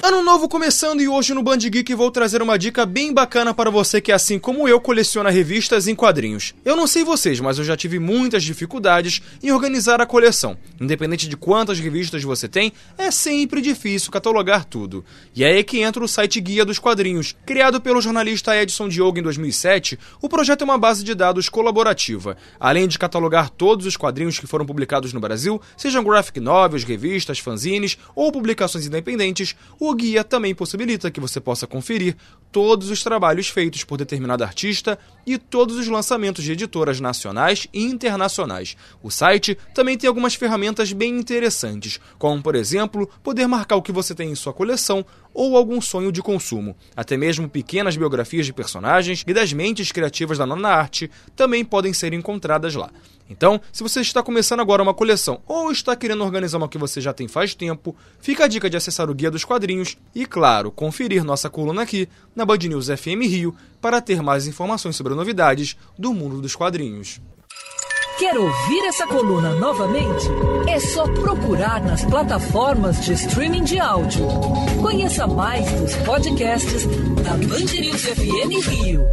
Ano novo começando e hoje no Band Geek vou trazer uma dica bem bacana para você que, assim como eu, coleciona revistas em quadrinhos. Eu não sei vocês, mas eu já tive muitas dificuldades em organizar a coleção. Independente de quantas revistas você tem, é sempre difícil catalogar tudo. E é aí que entra o site Guia dos Quadrinhos. Criado pelo jornalista Edson Diogo em 2007, o projeto é uma base de dados colaborativa. Além de catalogar todos os quadrinhos que foram publicados no Brasil, sejam graphic novels, revistas, fanzines ou publicações independentes, o o guia também possibilita que você possa conferir todos os trabalhos feitos por determinado artista e todos os lançamentos de editoras nacionais e internacionais. O site também tem algumas ferramentas bem interessantes, como, por exemplo, poder marcar o que você tem em sua coleção ou algum sonho de consumo. Até mesmo pequenas biografias de personagens e das mentes criativas da nona arte também podem ser encontradas lá. Então, se você está começando agora uma coleção ou está querendo organizar uma que você já tem faz tempo, fica a dica de acessar o Guia dos Quadrinhos e, claro, conferir nossa coluna aqui na Band News FM Rio para ter mais informações sobre novidades do mundo dos quadrinhos. Quer ouvir essa coluna novamente? É só procurar nas plataformas de streaming de áudio. Conheça mais dos podcasts da Band News FM Rio.